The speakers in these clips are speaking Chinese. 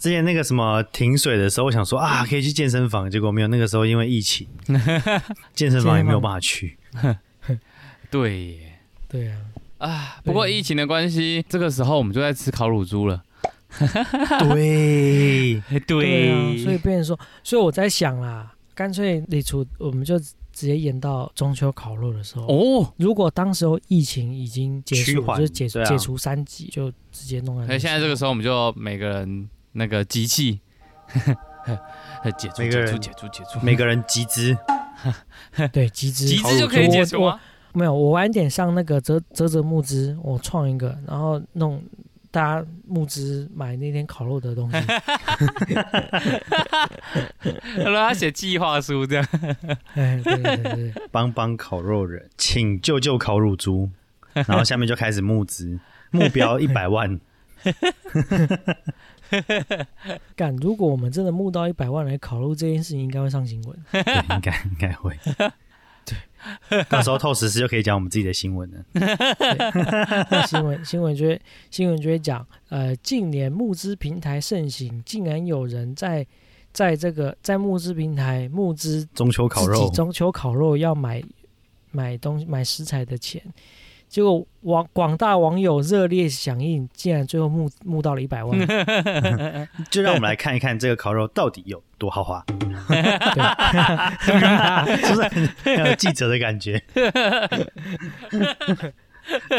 之前那个什么停水的时候，我想说啊，可以去健身房，结果没有。那个时候因为疫情，健身房也没有办法去。对耶，对啊，啊，不过疫情的关系，这个时候我们就在吃烤乳猪了。对，对啊，所以变成说，所以我在想啦，干脆李厨我们就直接演到中秋烤肉的时候。哦，如果当时候疫情已经结束，缓就是解除、对啊解除三级，就直接弄在那时候。所以现在这个时候我们就每个人那个集气，解除解除每个人解除解除，每个人集资，对集资，集资就可以解除啊。没有，我晚点上那个泽泽泽募资，我创一个，然后弄大家募资买那天烤肉的东西。让他写计划书这样。哎，对对对对，帮帮烤肉人，请救救烤乳猪，然后下面就开始募资，目标一百万。干！如果我们真的募到一百万来烤肉这件事情，应该会上新闻。对，应该应该会。对，到时候透实时就可以讲我们自己的新闻了。那新闻新闻就会新闻就会讲，呃，近年募资平台盛行，竟然有人在在这个在募资平台募资中秋烤肉，中秋烤肉要买买东西买食材的钱，结果网广大网友热烈响应，竟然最后募募到了一百万。就让我们来看一看这个烤肉到底有多豪华，是 不是很很有记者的感觉？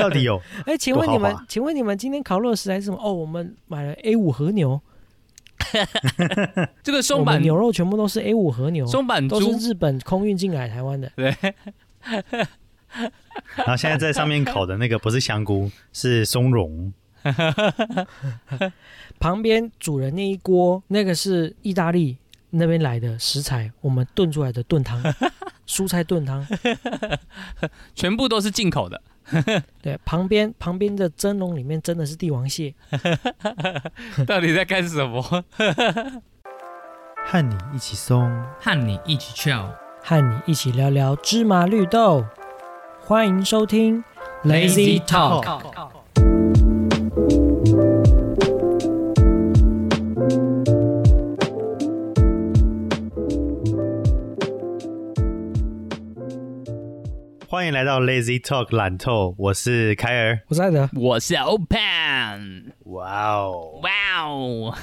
到底有哎，请问你们请问你们今天烤肉的食材是什么？哦，我们买了 A 五和牛，这个松板牛肉全部都是 A 五和牛，松板都是，日本空运进来台湾的。然后现在在上面烤的那个不是香菇，是松茸。旁边煮的那一锅，那个是意大利那边来的食材，我们炖出来的炖汤，蔬菜炖汤。全部都是进口的。对，旁边旁边的蒸笼里面真的是帝王蟹。到底在干什么？和你一起松，和你一起 chill。和你一起聊聊芝麻绿豆。欢迎收听 Lazy Talk。欢迎来到 Lazy Talk 懒透，我是凯尔。我是艾德。我是 Open，哇哦，哇哦！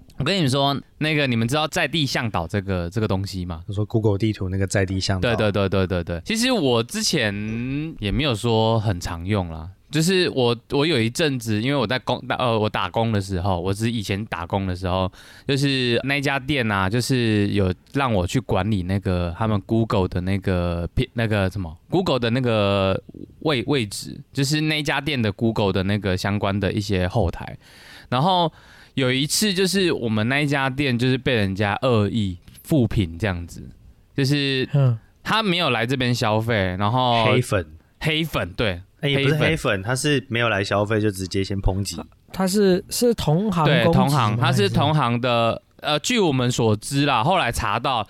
我跟你们说，那个你们知道在地向导这个这个东西吗？就说 Google 地图那个在地向导，对对对对对对，其实我之前也没有说很常用啦，就是我我有一阵子，因为我在工呃我打工的时候，我是以前打工的时候，就是那家店啊，就是有让我去管理那个他们 Google 的那个片那个什么 Google 的那个位位置，就是那家店的 Google 的那个相关的一些后台，然后有一次就是我们那一家店就是被人家恶意复评这样子，就是嗯，他没有来这边消费，然后黑粉，黑粉对哎、也不是黑粉。黑粉，他是没有来消费就直接先抨击。他是是同行对同行，他是同行的，呃，据我们所知啦，后来查到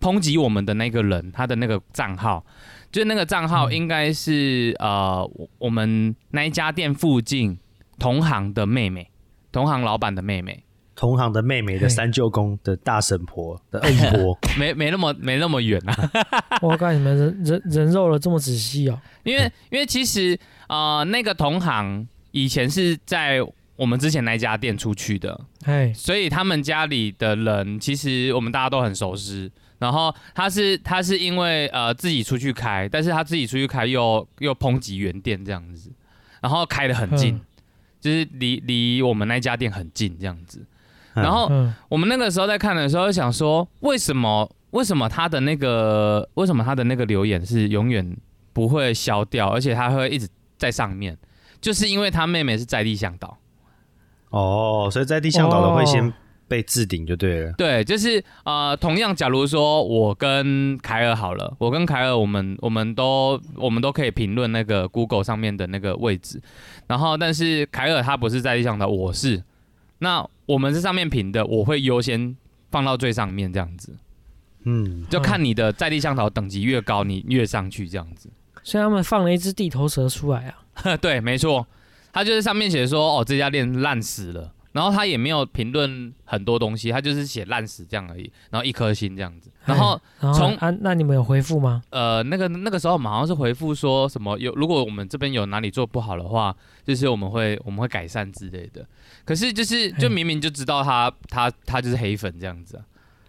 抨击我们的那个人，他的那个账号，就是那个账号嗯。应该是、呃我我们那一家店附近同行的妹妹，同行老板的妹妹，同行的妹妹的三舅公的大婶婆的二姨婆，没没那么没那么远啊，我靠，你们人人人肉了这么仔细哦。因为因为其实呃那个同行以前是在我们之前那家店出去的，哎，所以他们家里的人其实我们大家都很熟悉。然后他是他是因为呃自己出去开，但是他自己出去开又又抨击原店这样子，然后开的很近，嗯就是离离我们那家店很近这样子。嗯然后嗯，我们那个时候在看的时候，想说为什么为什么他的那个为什么他的那个留言是永远不会消掉，而且他会一直在上面，就是因为他妹妹是在地向导。哦，所以在地向导的会先哦被置顶就对了。对，就是呃，同样，假如说我跟凯尔好了，我跟凯尔，我们我们都我们都可以评论那个 Google 上面的那个位置，然后但是凯尔他不是在地上的，我是，那我们这上面评的，我会优先放到最上面这样子，嗯，就看你的在地向导等级越高，你越上去这样子。所以他们放了一只地头蛇出来啊。对，没错，他就是上面写说，哦，这家店烂死了，然后他也没有评论很多东西，他就是写烂死这样而已，然后一颗星这样子。然后从啊，那你们有回复吗？呃，那个那个时候我们好像是回复说什么有，如果我们这边有哪里做不好的话，就是我们会我们会改善之类的。可是就是就明明就知道他他他就是黑粉这样子啊，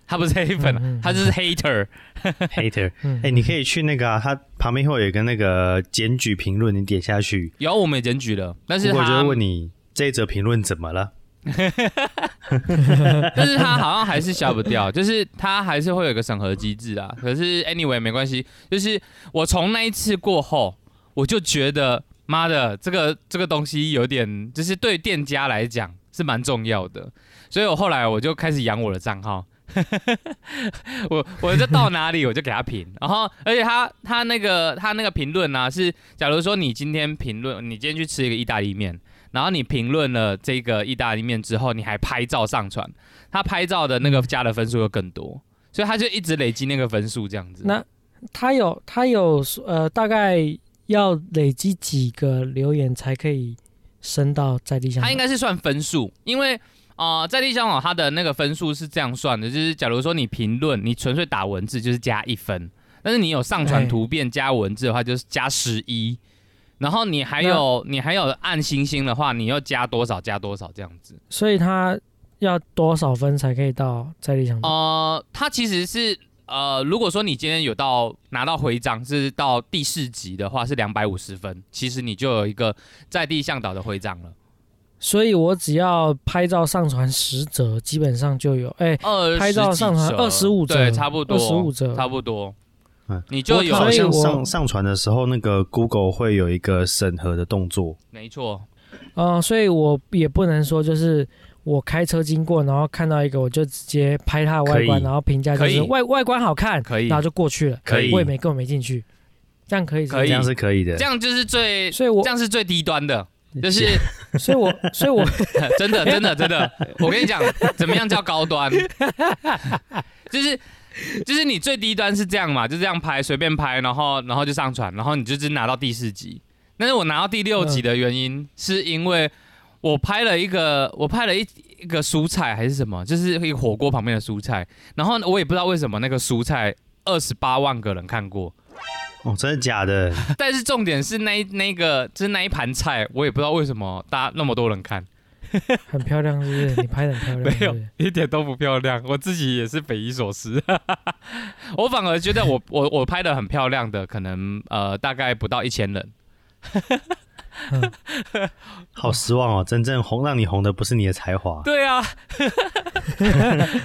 他不是黑粉、啊，嗯嗯他就是 hater。hater。嗯，哎、你可以去那个啊，它旁边会有一个那个检举评论，你点下去，有我们也检举了，但是他不过就问你这一则评论怎么了？但是他好像还是消不掉，就是他还是会有个审核机制啊。可是 anyway 没关系，就是我从那一次过后，我就觉得妈的，这个这个东西有点，就是对店家来讲是蛮重要的，所以我后来我就开始养我的账号。我我就到哪里我就给他评，然后而且他他那个他那个评论呢是，假如说你今天评论，你今天去吃一个意大利面，然后你评论了这个意大利面之后，你还拍照上传，他拍照的那个加的分数又更多，所以他就一直累积那个分数这样子。那他有他有呃，大概要累积几个留言才可以升到在地上？他应该是算分数，因为啊、呃在地香港它的那个分数是这样算的，就是假如说你评论，你纯粹打文字就是加一分，但是你有上传哎图片加文字的话就是加十一，然后你还有你还有按星星的话，你要加多少加多少这样子。所以他要多少分才可以到在地上？呃，它其实是呃，如果说你今天有到拿到徽章是到第四级的话是两百五十分，其实你就有一个在地向导的徽章了。所以我只要拍照上传十折，基本上就有哎。二拍照上传二十五折对，差不多，二十五折差不多。嗯。你就有好像所以上上传的时候，那个 Google 会有一个审核的动作。没错，呃，所以我也不能说就是我开车经过，然后看到一个我就直接拍它的外观，然后评价就是外外观好看，可以。然后就过去了，可以。我也没根本没进去，这样可以是是？可以。这样是可以的。这。样就是最，所以我这样是最低端的，就是 所以我所以我 真的真的真的，我跟你讲，怎么样叫高端？就是 就是你最低端是这样嘛，就这样拍，随便拍，然后然后就上传，然后你就只拿到第四集。但是我拿到第六集的原因，是因为我拍了一个，我拍了一一个蔬菜还是什么，就是一个火锅旁边的蔬菜，然后我也不知道为什么那个蔬菜二十八万个人看过，哦，真的假的？但是重点是那那个就是那一盘菜，我也不知道为什么大家那么多人看。很漂亮，是不是？你拍的很漂亮，没有一点都不漂亮，我自己也是匪夷所思。我反而觉得我 我我拍的很漂亮的，可能呃大概不到一千人。好失望哦！真正红让你红的不是你的才华，对啊，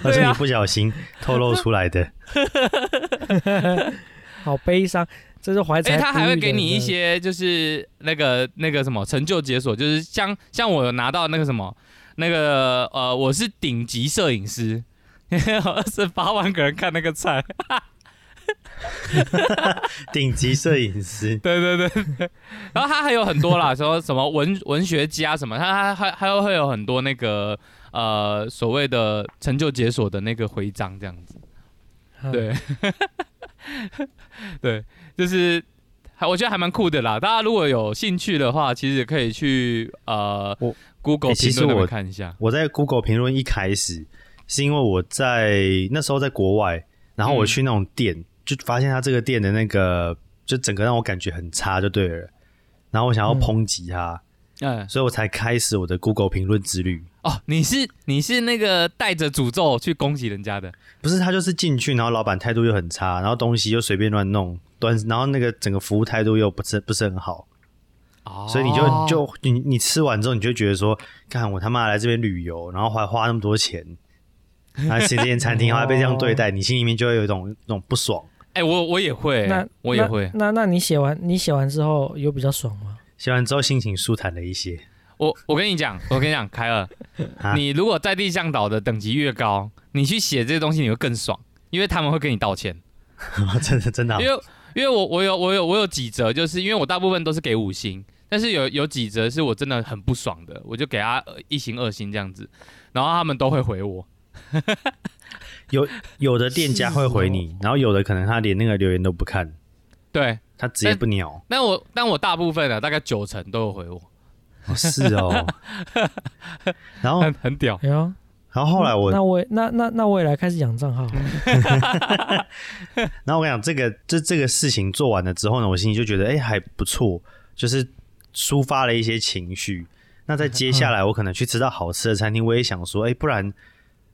而是你不小心透露出来的。好悲伤，这是怀才。他还会给你一，些就是那个那个什么成就解锁，就是像像我有拿到那个什么那个呃我是顶级摄影师，二十八万个人看那个菜。顶级摄影师，对对对对，然后他还有很多啦，说什么文文学家什么，他他还还有会有很多那个呃所谓的成就解锁的那个徽章这样子，嗯，对，对，就是还我觉得还蛮酷的啦。大家如果有兴趣的话，其实可以去呃我 Google 评论我看一下。我在 Google 评论一开始是因为我在那时候在国外，然后我去那种店，就发现他这个店的那个就整个让我感觉很差，就对了。然后我想要嗯抨击他，嗯，所以我才开始我的 Google 评论之旅。哦，你是你是那个带着诅咒去攻击人家的，不是他就是进去，然后老板态度又很差，然后东西又随便乱弄，端，然后那个整个服务态度又不是不是很好，哦所以你就就你你吃完之后，你就觉得说，看我他妈来这边旅游，然后还花那么多钱，来吃这间餐厅还被这样对待，你心里面就会有一种那种不爽。哎、我我也会，那我也会。那那你写完你写完之后有比较爽吗？写完之后心情舒坦了一些。我我跟你讲，我跟你讲，凯尔，啊你如果在地向导的等级越高，你去写这些东西你会更爽，因为他们会跟你道歉。真的真的好因为因为我我有我有我有几则，就是因为我大部分都是给五星，但是有有几则是我真的很不爽的，我就给他呃一星二星这样子，然后他们都会回我。有有的店家会回你，然后有的可能他连那个留言都不看，对，他直接不鸟。但我但我大部分的大概九成都有回我。哦是哦。然后很很屌。哎呦，然后后来我那我也那那那我也来开始养账号。然后我跟你讲，这个这这个事情做完了之后呢，我心里就觉得，哎、还不错，就是抒发了一些情绪。那在接下来，我可能去吃到好吃的餐厅，我也想说，哎、不然，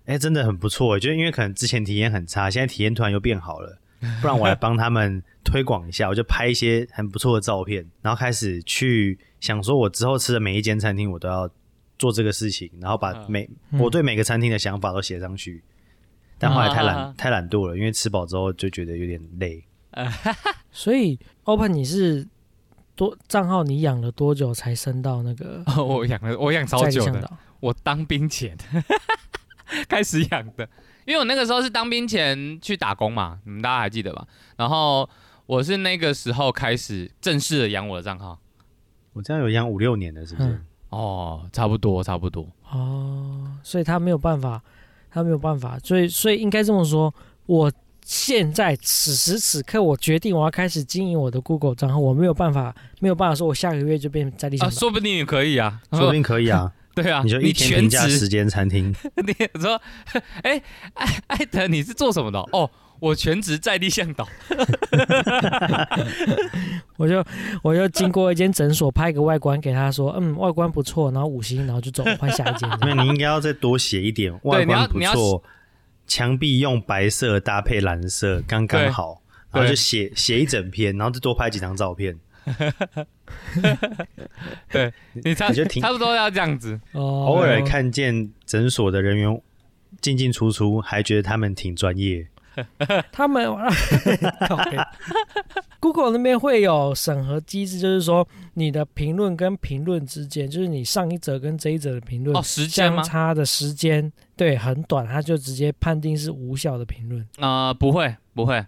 哎、真的很不错，就因为可能之前体验很差，现在体验突然又变好了，不然我来帮他们推广一下，我就拍一些很不错的照片，然后开始去想说，我之后吃的每一间餐厅，我都要做这个事情，然后把嗯每、嗯我对每个餐厅的想法都写上去。但后来太懒、啊太懒惰了，因为吃饱之后就觉得有点累。所以 Open 你是多账号你养了多久才升到那个我养了，我养超久的？我当兵前 开始养的，因为我那个时候是当兵前去打工嘛，你们大家还记得吧？然后我是那个时候开始正式的养我的账号。我这样有养五六年了，是不是？嗯哦，差不多，差不多。哦，所以他没有办法，他没有办法，所以所以应该这么说，我现在此时此刻，我决定我要开始经营我的 Google 账号，我没有办法，没有办法说我下个月就变在地啊。说不定也可以啊，说不定可以啊。对啊，你就一天全评价职十间餐厅，你说，哎、艾艾德，你是做什么的？哦，我全职在地向导。我就我就经过一间诊所拍个外观给他说，嗯，外观不错，然后五星，然后就走换下一间。你应该要再多写一点，外观不错，墙壁用白色搭配蓝色刚刚好，然后就写写一整篇，然后就多拍几张照片。对你差你就挺差不多要这样子。哦，偶尔看见诊所的人员进进出出，还觉得他们挺专业。他们 Google 那边会有审核机制，就是说你的评论跟评论之间，就是你上一则跟这一则的评论哦，时间吗相？差的时间，对，很短，他就直接判定是无效的评论，呃，不会，不会，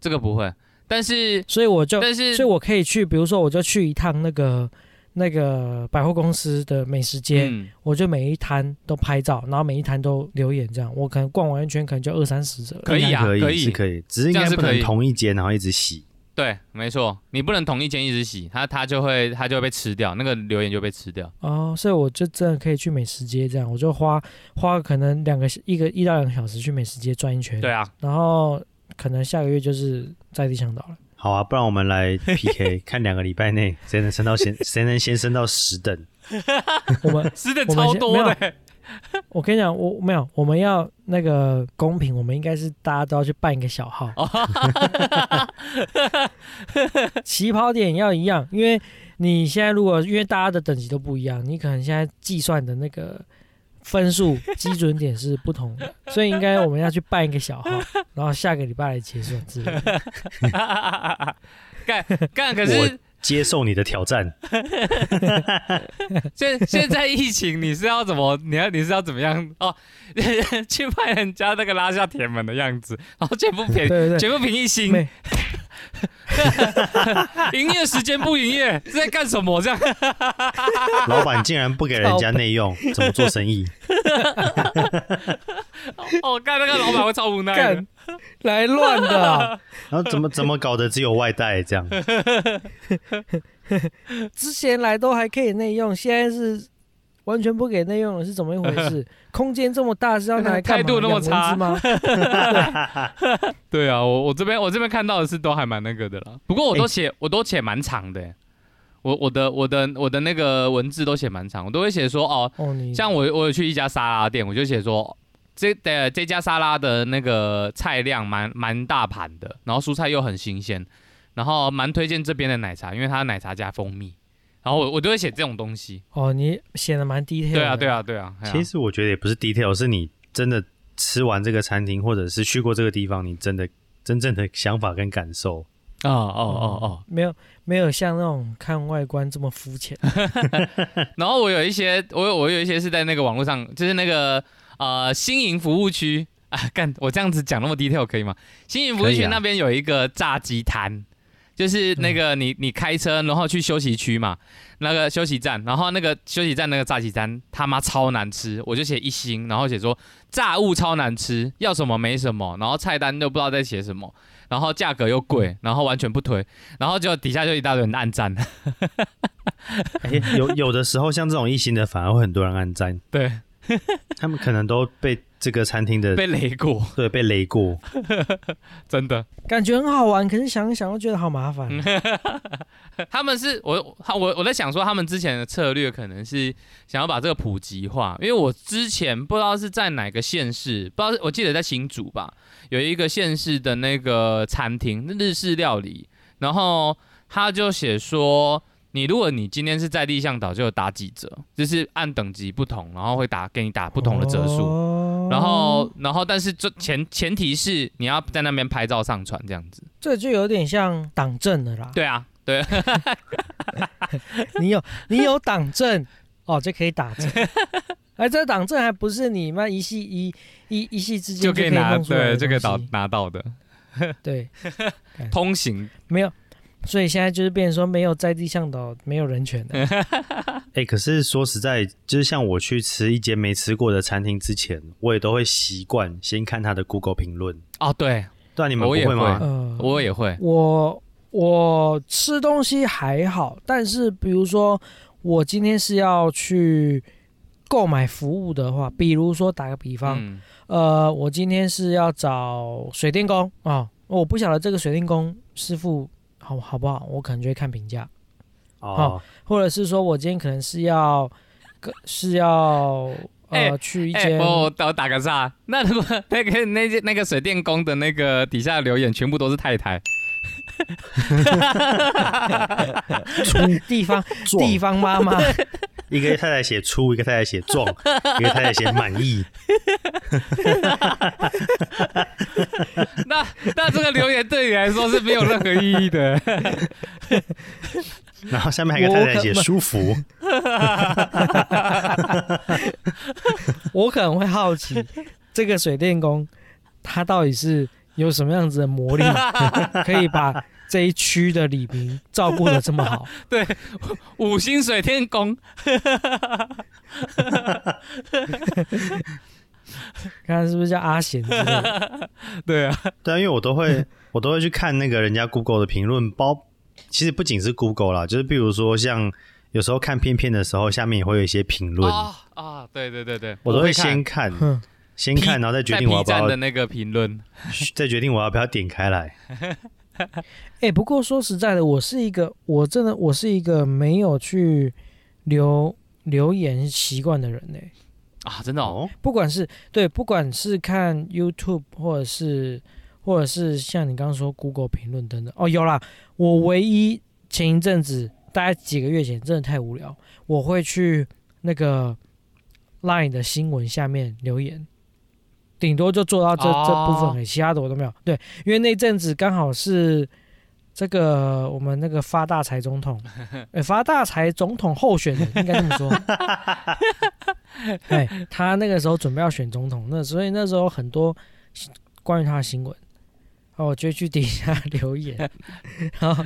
这个不会。但是，所以我就，但是，所以我可以去，比如说我就去一趟那个那个百货公司的美食街，嗯，我就每一摊都拍照，然后每一摊都留言，这样我可能逛完一圈，可能就二三十则。可以啊可可以是可以，只是应该不这样是可以能同一间然后一直洗。对，没错，你不能同一间一直洗，它它就会它就会被吃掉，那个留言就被吃掉。哦，所以我就真的可以去美食街这样，我就花花可能两个一个一到两个小时去美食街转一圈，对，啊，然后可能下个月就是在地向导了。好啊，不然我们来 PK，看两个礼拜内谁能升到先，谁能先升到十等。我们 十等我们超多的。我跟你讲，我没有，我们要那个公平，我们应该是大家都要去办一个小号，起跑点要一样，因为你现在如果因为大家的等级都不一样，你可能现在计算的那个分数基准点是不同的，所以应该我们要去办一个小号，然后下个礼拜来结算之类的。干干，可我是接受你的挑战，现现在疫情，你是要怎么？你要你是要怎么样？哦，去拍人家那个拉下铁门的样子，然后全部对评对对，全部平一星，没 营业时间不营业是在干什么？这样 老板竟然不给人家内用，怎么做生意？哦，干那个老板会超无奈。来乱的啊、然后怎么怎么搞的只有外带这样？之前来都还可以内用，现在是完全不给内用了，是怎么一回事？空间这么大是要拿来 干嘛？态度那么差吗？对啊，我我这边我这边看到的是都还蛮那个的啦。不过我都写、我都写蛮长的欸，我我的我的我的那个文字都写蛮长，我都会写说哦，哦，像我我有去一家沙拉店，我就写说这的这家沙拉的那个菜量蛮蛮大盘的，然后蔬菜又很新鲜，然后蛮推荐这边的奶茶，因为它的奶茶加蜂蜜，然后我我都会写这种东西。哦，你写的蛮 detail 的。对啊对啊对啊，其实我觉得也不是 detail，是你真的吃完这个餐厅，或者是去过这个地方，你真的真正的想法跟感受。哦哦哦哦，没有没有像那种看外观这么肤浅。然后我有一些，我有我有一些是在那个网络上，就是那个呃新营服务区啊，干我这样子讲那么 detail 可以吗？新营服务区那边有一个炸鸡摊，就是那个你你开车然后去休息区嘛，那个休息站，然后那个休息站那个炸鸡餐他妈超难吃，我就写一星，然后写说炸物超难吃，要什么没什么，然后菜单又不知道在写什么，然后价格又贵，然后完全不推，然后就底下就一大堆人暗赞，哎有有的时候像这种一星的，反而会很多人暗赞，对，他们可能都被这个餐厅的被雷过，对被雷过。真的。感觉很好玩，可是想一想又觉得好麻烦。他们是我我我在想说，他们之前的策略可能是想要把这个普及化，因为我之前不知道是在哪个县市，不知道我记得在新竹吧，有一个县市的那个餐厅日式料理，然后他就写说，你如果你今天是在立向岛，就有打几折，就是按等级不同，然后会打给你打不同的折数。哦然后，然后，但是这前前提是你要在那边拍照上传这样子。这就有点像党政的啦。对啊，对，你有你有党证哦，就可以打折。哎，这个党证还不是你妈一系一一一系之间就可以拿对这个东西拿拿到的对，通行没有，所以现在就是变成说没有在地向导，没有人权的。哎、可是说实在，就是像我去吃一间没吃过的餐厅之前，我也都会习惯先看他的 Google 评论。哦，对对啊，你们不我也会吗？呃，我也会，我我吃东西还好，但是比如说我今天是要去购买服务的话，比如说打个比方，嗯呃，我今天是要找水电工啊、我不晓得这个水电工师傅好好不好，我可能就会看评价，哦，或者是说我今天可能是要是要呃、去一间、欸我我打个岔，那如果 那个那件那个水电工的那个底下留言全部都是太太，地方地方妈妈，一个太太写粗，一个太太写壮，一个太太写满意。那那这个留言对你来说是没有任何意义的。然后下面还有一个太太写舒服。我可能会好奇 这个水电工他到底是有什么样子的魔力，可以把这一区的李明照顾的这么好。对五星水天宫，看 看是不是叫阿贤之类的？对啊，对啊，因为我都会我都会去看那个人家 Google 的评论，包其实不仅是 Google 啦，就是比如说像有时候看片片的时候，下面也会有一些评论，啊啊，对对对对，我都会先看，先看，然后再决定我要不要那个评论，再决定我要不要点开来。哎、不过说实在的，我是一个，我真的我是一个没有去留留言习惯的人呢、啊，真的哦，哦，不管是对，不管是看 YouTube 或者是或者是像你刚刚说 Google 评论等等，哦，有啦，我唯一前一阵子大概几个月前真的太无聊，我会去那个 Line 的新闻下面留言，顶多就做到这、哦这部分而已，其他的我都没有。对，因为那阵子刚好是这个我们那个发大财总统，呃，发大财总统候选人应该这么说。哎，他那个时候准备要选总统，那所以那时候很多关于他的新闻，然后我就去底下留言，然后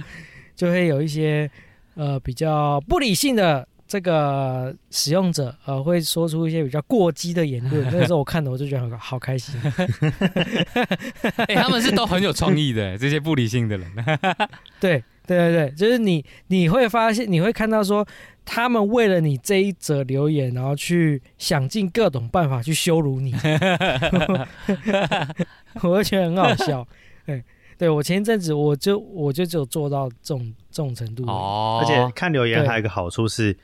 就会有一些呃比较不理性的这个使用者，呃，会说出一些比较过激的言论。那个时候我看的我就觉得好好开心。哎，他们是都很有创意的，这些不理性的人，对对对对，就是你你会发现，你会看到说，他们为了你这一则留言，然后去想尽各种办法去羞辱你，我就觉得很好笑。对，对我前一阵子我就我就只有做到这种这种程度。哦，而且看留言对还有一个好处是，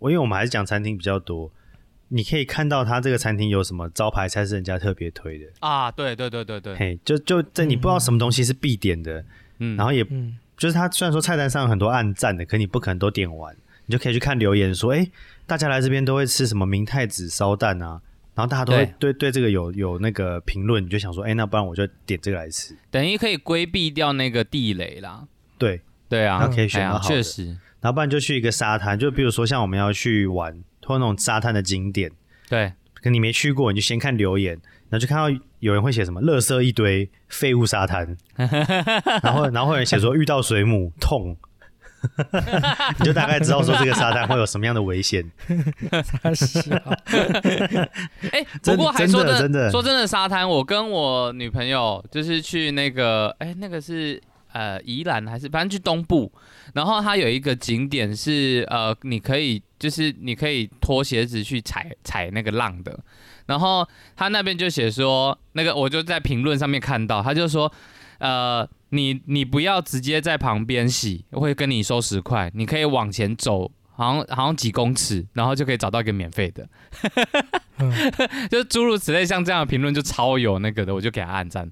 我因为我们还是讲餐厅比较多，你可以看到他这个餐厅有什么招牌菜是人家特别推的，啊，对对对对对，嘿，就就在你不知道什么东西是必点的，嗯然后也嗯，就是他虽然说菜单上有很多暗赞的，可你不可能都点完，你就可以去看留言说，哎、大家来这边都会吃什么明太子烧蛋啊，然后大家都会对对这个有有那个评论，你就想说，哎、那不然我就点这个来吃，等于可以规避掉那个地雷啦。对，对啊，那可以选到好的确实，然后不然就去一个沙滩，就比如说像我们要去玩或那种沙滩的景点，对，可你没去过，你就先看留言，然后就看到有人会写什么“垃圾一堆，废物沙滩”，然后然后会有人写说遇到水母痛，你就大概知道说这个沙滩会有什么样的危险。他 笑哎、真不过还真的说真的。说真的，沙滩，我跟我女朋友就是去那个，哎、那个是呃宜兰还是反正去东部，然后它有一个景点是呃，你可以就是你可以脱鞋子去踩踩那个浪的，然后他那边就写说，那个我就在评论上面看到，他就说。呃，你你不要直接在旁边洗，会跟你收十块，你可以往前走，好像好像几公尺，然后就可以找到一个免费的。嗯 就是诸如此类，像这样的评论就超有那个的，我就给他按赞。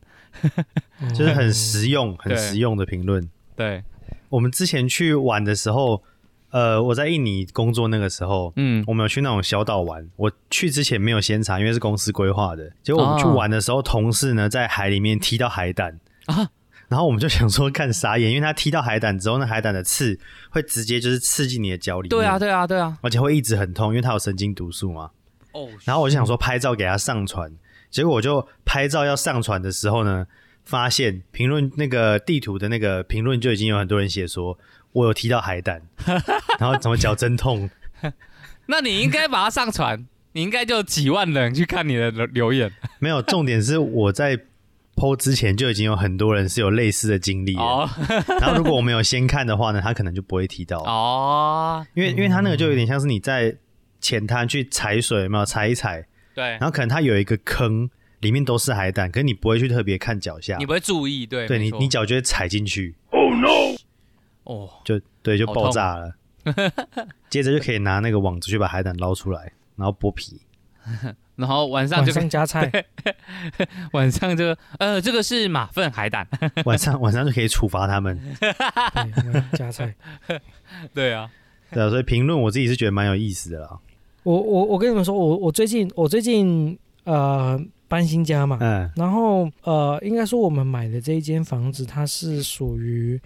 就是很实用、很对实用的评论。对，我们之前去玩的时候，呃，我在印尼工作那个时候，嗯，我们有去那种小岛玩。我去之前没有先查，因为是公司规划的。结果我们去哦玩的时候，同事呢在海里面踢到海胆啊然后我们就想说看傻眼，因为他踢到海胆之后，那海胆的刺会直接就是刺进你的脚里面，对啊，，对啊，对啊。而且会一直很痛，因为它有神经毒素嘛。哦，然后我就想说拍照给他上传，结果我就拍照要上传的时候呢，发现评论那个地图的那个评论就已经有很多人写说我有踢到海胆，然后怎么脚真痛，那你应该把它上传，你应该就几万人去看你的留留言。没有重点是我在 PO 之前就已经有很多人是有类似的经历了，哦。然后如果我没有先看的话呢，他可能就不会提到，哦，因为因为他那个就有点像是你在浅滩去踩水，有没有？踩一踩，对。然，后可能它有一个坑，里面都是海胆，可是你不会去特别看脚下。你，不会注意，对，对你你脚就会踩进去。哦，就对，就爆炸了。接着就可以拿那个网子去把海胆捞出来，然后剥皮。然后晚上晚就上加菜，晚上就呃，这个是马粪海胆，晚上晚上就可以处罚他们。对，晚上加菜。对啊，对啊，所以评论我自己是觉得蛮有意思的啦。我我我跟你们说，我我最近我最近呃搬新家嘛，嗯。然后呃应该说我们买的这一间房子，它是属于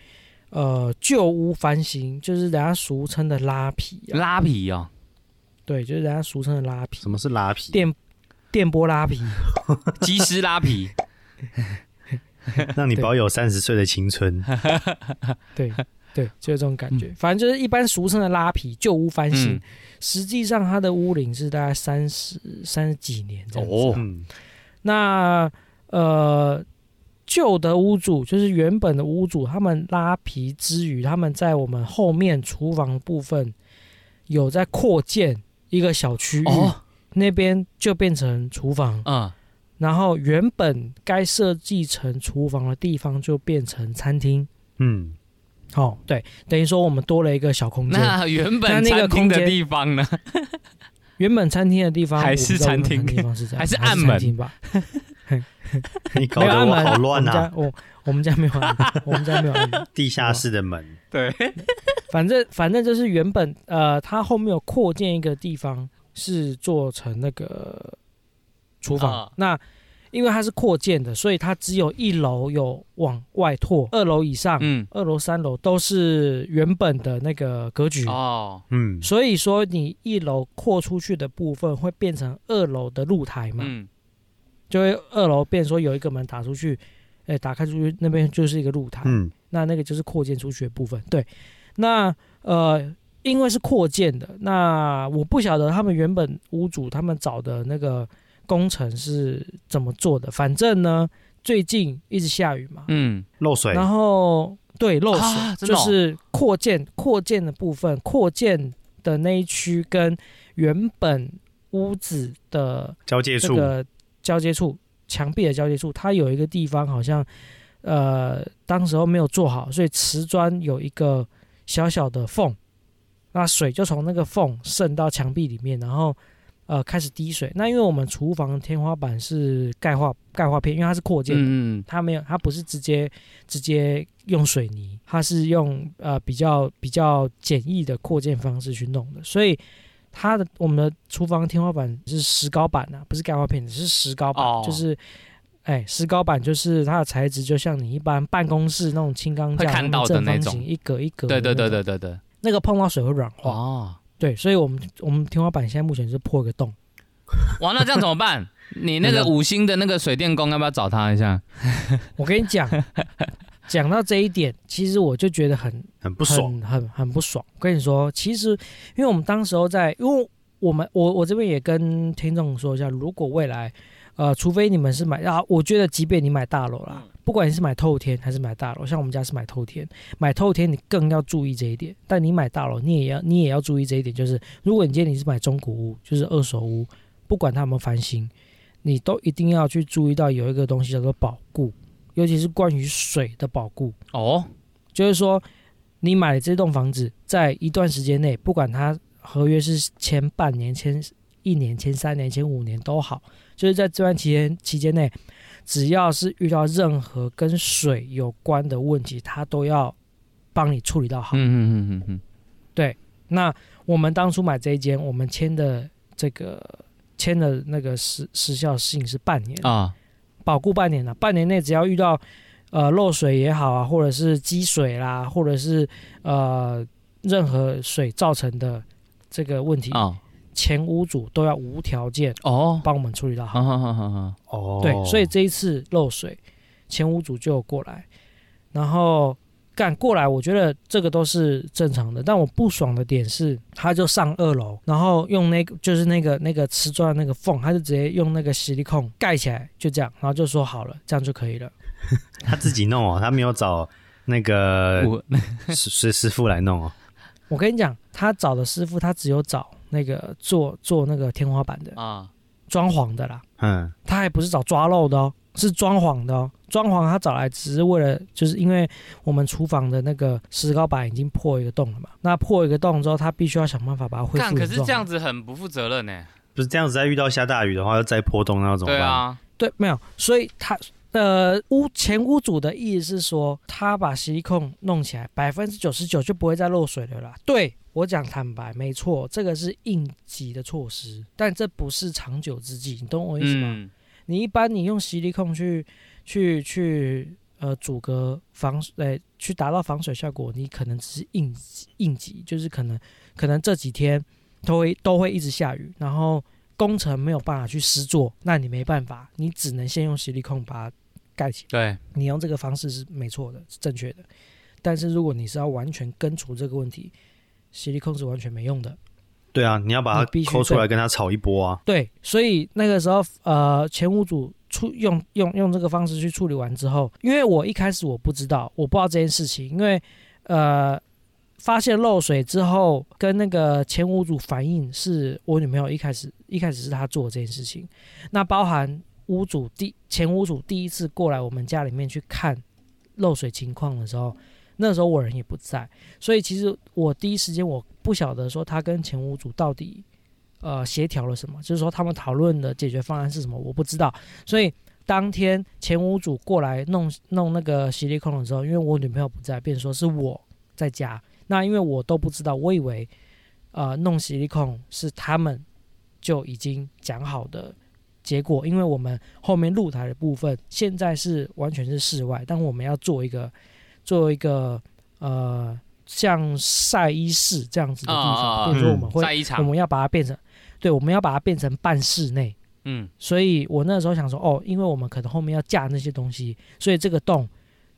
呃旧屋翻新，就是人家俗称的拉皮、啊，拉皮哦，对，就是人家俗称的拉皮什，么是拉皮？电电波拉皮，鸡丝拉皮，让你保有三十岁的青春。对对，就是这种感觉。反正就是一般俗称的拉皮旧屋翻新，嗯实际上它的屋龄是大概三十三十几年这样子。哦，嗯那呃，旧的屋主就是原本的屋主，他们拉皮之余，他们在我们后面厨房部分有在扩建一个小区域，哦，那边就变成厨房，嗯，然后原本该设计成厨房的地方就变成餐厅。嗯，哦，对，等于说我们多了一个小空间。那原本那个餐厅的地方呢？原本餐厅的地方还是餐厅地方是这样还是暗门吧？你搞得我没有暗门，好乱啊！我家我我们家没有 我们家没有。地下室的门，对，反正反正就是原本呃，它后面有扩建一个地方是做成那个厨房。啊那因为它是扩建的，所以它只有一楼有往外拓，二楼以上、嗯，二楼、三楼都是原本的那个格局。哦，嗯，所以说，你一楼扩出去的部分会变成二楼的露台嘛，嗯，就会二楼变说有一个门打出去，哎，打开出去那边就是一个露台。嗯，那那个就是扩建出去的部分。对，那呃，因为是扩建的，那我不晓得他们原本屋主他们找的那个工程是怎么做的。反正呢，最近一直下雨嘛，嗯，漏水。然后对漏水，啊哦就是扩建扩建的部分，扩建的那一区跟原本屋子的交界处，这个交接处，墙壁的交接处，它有一个地方好像，呃，当时候没有做好，所以瓷砖有一个小小的缝，那水就从那个缝渗到墙壁里面，然后呃开始滴水。那因为我们厨房天花板是钙化钙化片，因为它是扩建的，嗯。它没有，它不是直接直接用水泥，它是用呃比较比较简易的扩建方式去弄的，所以它的我们的厨房天花板是石膏板啊，不是钙化片，是石膏板，哦就是。哎，石膏板就是它的材质，就像你一般办公室那种轻钢架，会看到的那种一格一格。对对对，对对对，那个碰到水会软化。哦，对，所以我们我们天花板现在目前是破一个洞，哇，那这样怎么办？你那个 五星的那个水电工要不要找他一下？我跟你讲，讲到这一点，其实我就觉得很很不爽。很很很不爽。我跟你说，其实因为我们当时候在，因为我们我我这边也跟听众说一下，如果未来呃，除非你们是买啊，我觉得即便你买大楼啦，不管你是买透天还是买大楼，像我们家是买透天，买透天你更要注意这一点。但你买大楼，你也要你也要注意这一点，就是如果你今天你是买中古屋，就是二手屋，不管它有没有翻新，你都一定要去注意到有一个东西叫做保固，尤其是关于水的保固。哦，就是说，你买了这栋房子，在一段时间内，不管它合约是签半年、签一年、签三年、签五年都好，就是在这段期间期间内，只要是遇到任何跟水有关的问题，它都要帮你处理到好。嗯嗯嗯嗯嗯，对那我们当初买这一间，我们签的这个签的那个时时效性是半年，啊，保固半年了，半年内只要遇到呃漏水也好啊，或者是积水啦，或者是呃任何水造成的这个问题，啊，前屋主都要无条件哦，帮我们处理到好。好好好好好，哦，对，所以这一次漏水，前屋主就过来，然后干过来，我觉得这个都是正常的。但我不爽的点是，他就上二楼，然后用那个就是那个那个瓷砖的那个缝，他就直接用那个吸力控盖起来，就这样，然后就说好了，这样就可以了。他自己弄哦，他没有找那个师师傅来弄哦。我跟你讲，他找的师傅，他只有找那个做做那个天花板的啊，装潢的啦，嗯，他还不是找抓漏的哦，是装潢的哦。装潢他找来只是为了，就是因为我们厨房的那个石膏板已经破一个洞了嘛，那破一个洞之后，他必须要想办法把它恢复。可是这样子很不负责任呢。不是这样子，再遇到下大雨的话，要再破洞，那要怎么办？对啊，对，没有，所以他呃屋前屋主的意思是说，他把吸力控弄起来，百分之九十九就不会再漏水了啦。对我讲坦白，没错，这个是应急的措施，但这不是长久之计，你懂我意思吗？嗯，你一般你用吸力控去去去呃阻隔防呃去达到防水效果，你可能只是应急应急，就是可能可能这几天都会都会一直下雨，然后工程没有办法去施作，那你没办法，你只能先用吸力控把它盖起来。对，你用这个方式是没错的，是正确的。但是如果你是要完全根除这个问题，吸力控是完全没用的。对啊，你要把它抠出来跟他吵一波啊。对，所以那个时候，呃，前屋主处用用用这个方式去处理完之后，因为我一开始我不知道，我不知道这件事情，因为呃，发现漏水之后，跟那个前屋主反映是我女朋友一开始一开始是她做这件事情，那包含屋主第前屋主第一次过来我们家里面去看漏水情况的时候，那时候我人也不在，所以其实我第一时间我不晓得说他跟前屋主到底呃协调了什么，就是说他们讨论的解决方案是什么，我不知道。所以当天前屋主过来弄弄那个洗力控的时候，因为我女朋友不在，便说是我在家。那因为我都不知道，我以为呃弄洗力控是他们就已经讲好的结果，因为我们后面露台的部分现在是完全是室外，但我们要做一个做一个呃像晒衣室这样子的地方，啊啊啊比如说我们会我们要把它变成，对，我们要把它变成半室内。嗯，所以我那时候想说，哦，因为我们可能后面要架那些东西，所以这个洞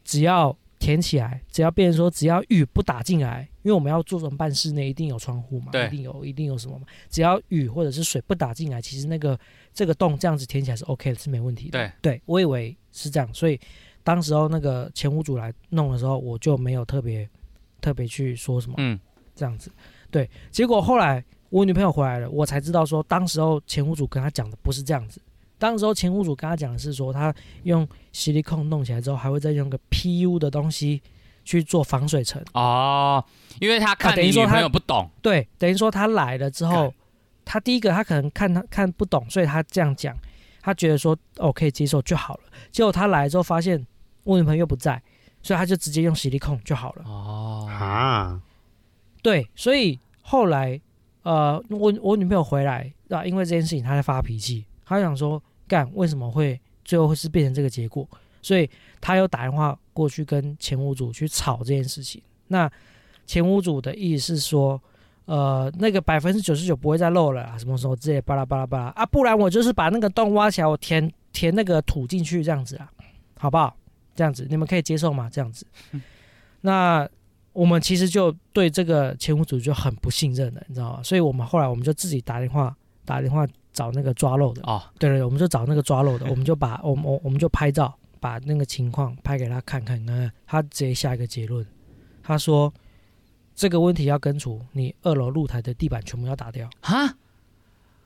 只要填起来，只要变成说只要雨不打进来，因为我们要做成半室内，一定有窗户嘛，对一定有一定有什么嘛，只要雨或者是水不打进来，其实那个这个洞这样子填起来是 OK 的，是没问题的。对，对我以为是这样，所以当时候那个前屋主来弄的时候，我就没有特别特别去说什么。嗯，这样子。对，结果后来我女朋友回来了，我才知道说，当时候前屋主跟他讲的不是这样子。当时候前屋主跟他讲的是说，他用吸力控弄起来之后，还会再用个 PU 的东西去做防水层。哦，因为他看你女啊等于说他朋友不懂，对，等于说他来了之后，他第一个他可能看他看不懂，所以他这样讲，他觉得说哦可以接受就好了。结果他来之后发现我女朋友又不在，所以他就直接用吸力控就好了。哦，啊，对，所以后来，呃，我我女朋友回来啊，因为这件事情，她在发脾气，她想说，干为什么会最后会是变成这个结果？所以她又打电话过去跟前屋主去吵这件事情。那前屋主的意思是说，呃，那个百分之九十九不会再漏了，什么什么之类，巴拉巴拉巴拉啊，不然我就是把那个洞挖起来，我填填那个土进去，这样子啊，好不好？这样子你们可以接受吗？这样子，那 我们其实就对这个前屋主就很不信任了，你知道吗？所以我们后来我们就自己打电话打电话找那个抓漏的，哦，对对，对我们就找那个抓漏的，我们就把我们我我们就拍照，把那个情况拍给他看看看看，他直接下一个结论，他说这个问题要根除，你二楼露台的地板全部要打掉，哈，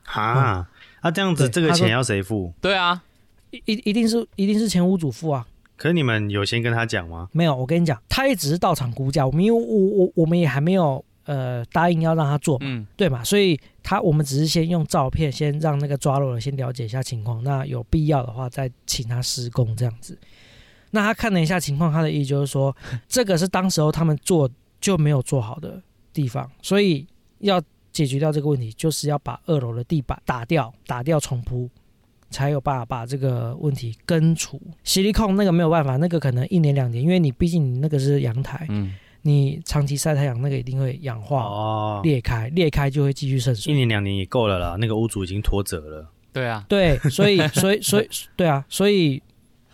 哈，那这样子这个钱要谁付？对啊，一一一定是一定是前屋主付啊，可是你们有先跟他讲吗？没有，我跟你讲，他也只是到场估价，我们因为我我我们也还没有呃答应要让他做嘛，嗯，对嘛，所以他我们只是先用照片先让那个抓漏的先了解一下情况，那有必要的话再请他施工这样子。那他看了一下情况，他的意思就是说，这个是当时候他们做就没有做好的地方，所以要解决掉这个问题，就是要把二楼的地板打掉，打掉重铺，才有办法把这个问题根除。吸力控那个没有办法，那个可能一年两年，因为你毕竟你那个是阳台，嗯，你长期晒太阳，那个一定会氧化。哦，裂开，裂开就会继续渗水一。年两年也够了啦，那个屋主已经脱责了。对啊，对，所以 所以所以对啊，所以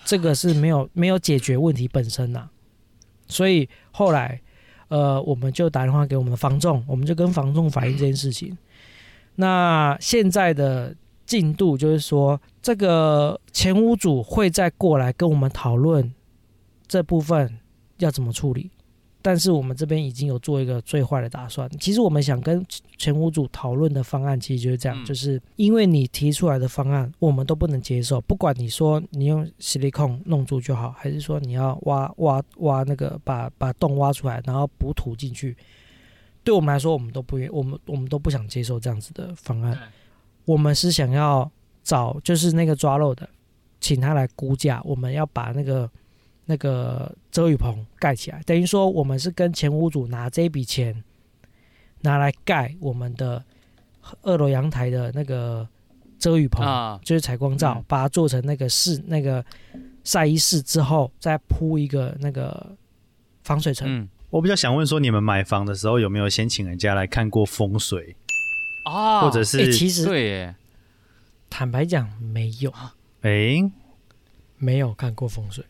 这个是没有没有解决问题本身呐、所以后来呃，我们就打电话给我们的房仲，我们就跟房仲反映这件事情。那现在的进度就是说，这个前屋主会再过来跟我们讨论这部分要怎么处理。但是我们这边已经有做一个最坏的打算。其实我们想跟前屋主讨论的方案，其实就是这样，嗯就是因为你提出来的方案我们都不能接受，不管你说你用吸力控弄住就好，还是说你要挖挖挖那个把把洞挖出来，然后补土进去，对我们来说，我们都不愿，我们我们都不想接受这样子的方案。我们是想要找就是那个抓漏的，请他来估价，我们要把那个那个遮雨棚盖起来，等于说我们是跟前屋主拿这笔钱拿来盖我们的二楼阳台的那个遮雨棚，啊，就是采光罩，嗯把它做成那个室那个晒衣室之后，再铺一个那个防水层。嗯，我比较想问说，你们买房的时候有没有先请人家来看过风水，哦，或者哎、是其实对耶，坦白讲，没有哎、没有看过风水，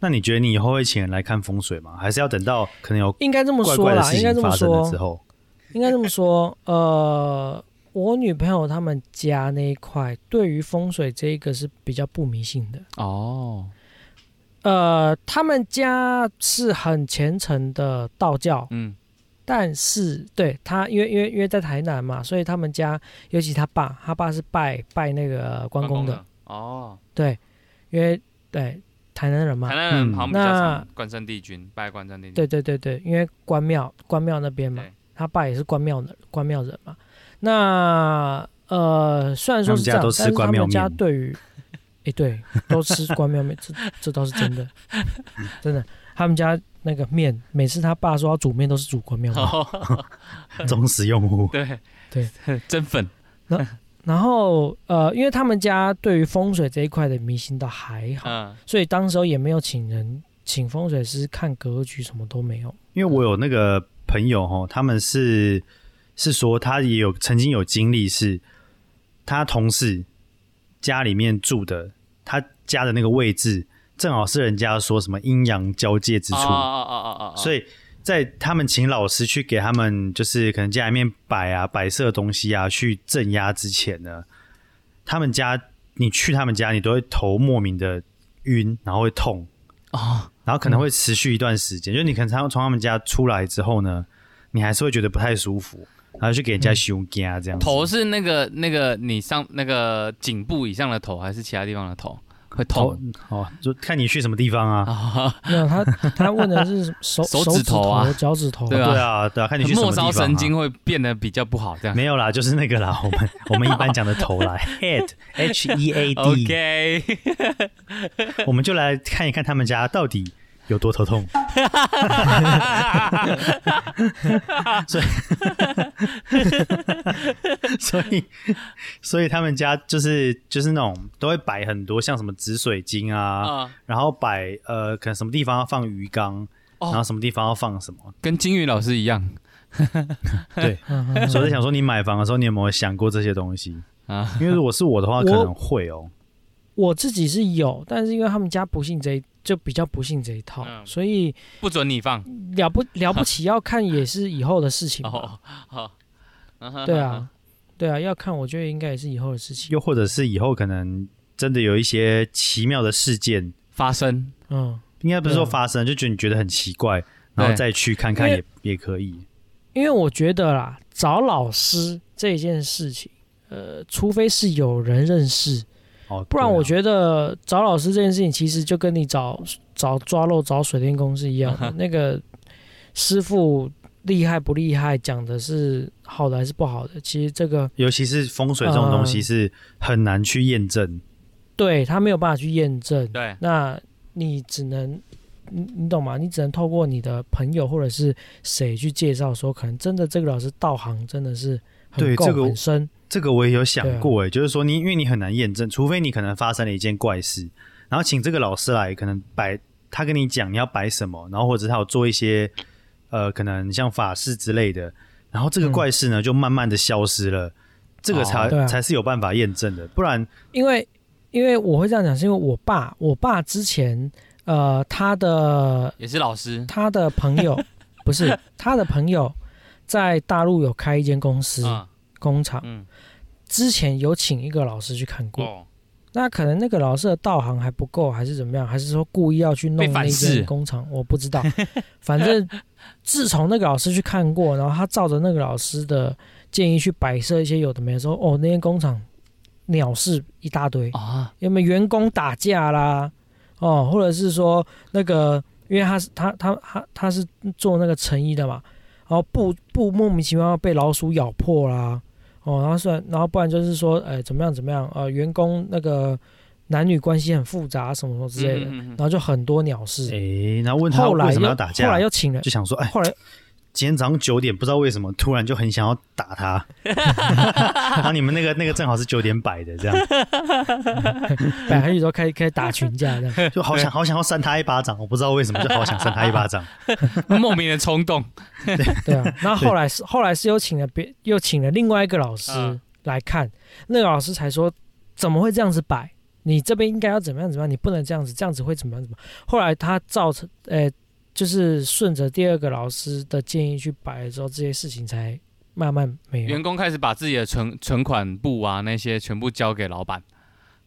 那你觉得你以后会请人来看风水吗？还是要等到可能有应该这么说啦，应该这么说之，后？应该这么说，呃，我女朋友他们家那一块对于风水这一个是比较不迷信的。哦，呃，他们家是很虔诚的道教，嗯，但是对他，因为因为因为在台南嘛，所以他们家，尤其他爸，他爸是拜拜那个关公的，，哦，对，因为对台南人嘛。台，南人嗯好像比较那常关圣帝君，拜关圣帝君，对对对对，因为关庙关庙那边嘛，他爸也是关庙的关庙人嘛。那呃，虽然说是这样，他们家都吃但是他们家对于，哎、对，都吃关庙面，这这倒是真的，真的。他们家那个面，每次他爸说要煮面，都是煮关庙面。哦，忠实用户，对。对，真粉，那然后呃，因为他们家对于风水这一块的迷信倒还好，嗯，所以当时候也没有请人请风水师看格局，什么都没有。因为我有那个朋友哈，他们是是说他也有曾经有经历是，他同事家里面住的，他家的那个位置正好是人家说什么阴阳交界之处，哦哦哦哦哦，以所以在他们请老师去给他们，就是可能家里面摆啊摆设东西啊，去镇压之前呢，他们家你去他们家，你都会头莫名的晕，然后会痛，哦，然后可能会持续一段时间，就你可能从从他们家出来之后呢，你还是会觉得不太舒服，然后去给人家修家这样子。头是那个那个你上那个颈部以上的头，还是其他地方的头会头痛？哦，就看你去什么地方啊。啊，没有他，他问的是手 手手指头啊脚趾头，对啊对啊，对啊，看你去什么地方、啊。梢神经会变得比较不好，这样。没有啦，就是那个啦，我们我们一般讲的头啦，head H E A D，OK，我们就来看一看他们家到底有多头痛。所以，所以所以他们家就是就是那种都会摆很多像什么紫水晶啊，啊，然后摆呃可能什么地方要放鱼缸，哦然后什么地方要放什么。跟金鱼老师一样，对，所以我在想说，你买房的时候，你有没有想过这些东西？啊，因为如果是我的话，可能会哦。我自己是有，但是因为他们家不信这一，就比较不信这一套，嗯。所以不准你放。了不 了不起要看也是以后的事情。哦，好，对啊，对啊，要看我觉得应该也是以后的事情。又或者是以后可能真的有一些奇妙的事件，发生。嗯，应该不是说发生，就觉得你觉得很奇怪，然后再去看看也也可以。因为我觉得啦，找老师这件事情，呃，除非是有人认识，哦，不然我觉得找老师这件事情，其实就跟你找找抓漏、找水电工是一样的。那个师傅厉害不厉害，讲的是好的还是不好的，其实这个尤其是风水这种东西嗯是很难去验证。对他没有办法去验证。对，那你只能，你你懂吗？你只能透过你的朋友或者是谁去介绍，说可能真的这个老师道行真的是很够、对这个很深。这个我也有想过，哎、就是说你因为你很难验证，除非你可能发生了一件怪事，然后请这个老师来，可能摆他跟你讲你要摆什么，然后或者他有做一些呃可能像法事之类的，然后这个嗯怪事呢、就慢慢的消失了，这个才、才是有办法验证的，不然因为因为我会这样讲，是因为我爸，我爸之前呃他的也是老师。他的朋友 不是他的朋友在大陆有开一间公司、啊，工厂，嗯，之前有请一个老师去看过。哦，那可能那个老师的道行还不够，还是怎么样？还是说故意要去弄那反噬间工厂？我不知道。反正自从那个老师去看过，然后他照着那个老师的建议去摆设一些有的没的时候，哦，那间工厂鸟事一大堆，啊，有没有员工打架啦？哦，或者是说那个，因为他是他他他他是做那个成衣的嘛，然后布布莫名其妙被老鼠咬破啦，哦，然后算，然后不然就是说，哎，怎么样怎么样，呃，员工那个男女关系很复杂，什么什么之类的，嗯嗯嗯然后就很多鸟事。哎、然后问他为什么后来又要打架，后来又请了，就想说，哎，后来今天早上九点不知道为什么突然就很想要打他，然后你们那个那个正好是九点摆的，这样摆下去之后开始开始打群架这样。就好想好想要扇他一巴掌，我不知道为什么就好想扇他一巴掌。莫名的冲动，对啊，然后后来是后来是又请了别又请了另外一个老师嗯来看，那个老师才说怎么会这样子摆？你这边应该要怎么样怎么样？你不能这样子，这样子会怎么样怎么样？后来他造成呃，就是顺着第二个老师的建议去摆了之后，这些事情才慢慢没有员。工开始把自己的存存款簿啊那些全部交给老板，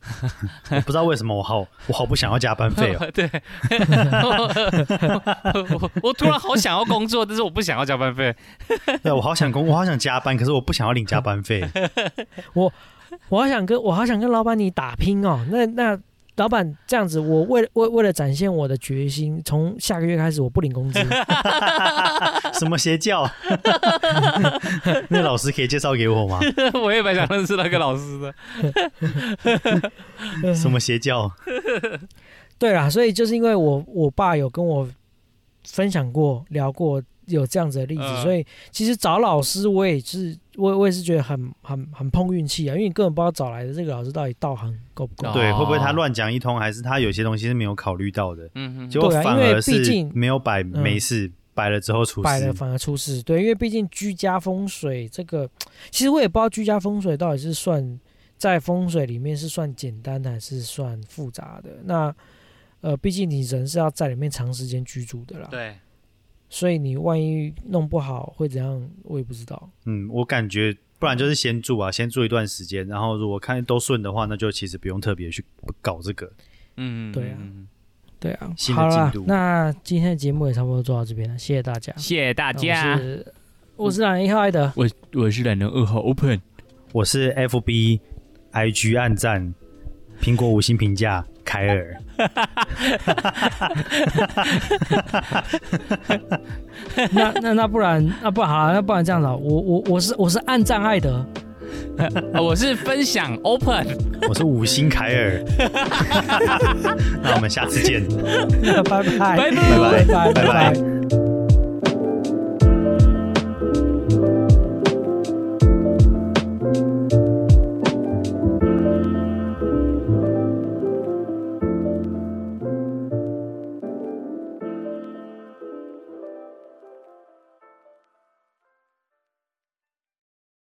我不知道为什么我好我好不想要加班费哦。对，我 我突然好想要工作，但是我不想要加班费。对，我好想工，我好想加班，可是我不想要领加班费。我我好想跟我好想跟老板你打拼哦。那那老板这样子，我为了为为了展现我的决心，从下个月开始我不领工资。什么邪教？那老师可以介绍给我吗？我也蛮想认识那个老师的。什么邪教？对啦，所以就是因为我我爸有跟我分享过、聊过有这样子的例子，嗯所以其实找老师我也是我我也是觉得很很很碰运气啊，因为你根本不知道找来的这个老师到底道行够不够。哦对，会不会他乱讲一通，还是他有些东西是没有考虑到的？嗯哼，结果对啊因为反而是毕竟没有摆没事，摆了之后出事摆了。反而出事，对，因为毕竟居家风水这个，其实我也不知道居家风水到底是算在风水里面是算简单的还是算复杂的。那呃，毕竟你人是要在里面长时间居住的啦，对，所以你万一弄不好会怎样，我也不知道。嗯，我感觉不然就是先住啊，先住一段时间，然后如果看都顺的话，那就其实不用特别去搞这个。嗯，对啊嗯对啊，新的好啦进度那今天的节目也差不多做到这边了，谢谢大家。谢谢大家我。是我是懒人一号艾德，我我是懒人二号 Open，我是 FB IG 暗赞苹果五星评价凯尔。那那那不然那不然好了，那不然这样子，我我我是我是暗战爱德，啊 我是分享 Open。我是五星凯尔。那我们下次见。拜拜拜拜拜拜拜拜拜。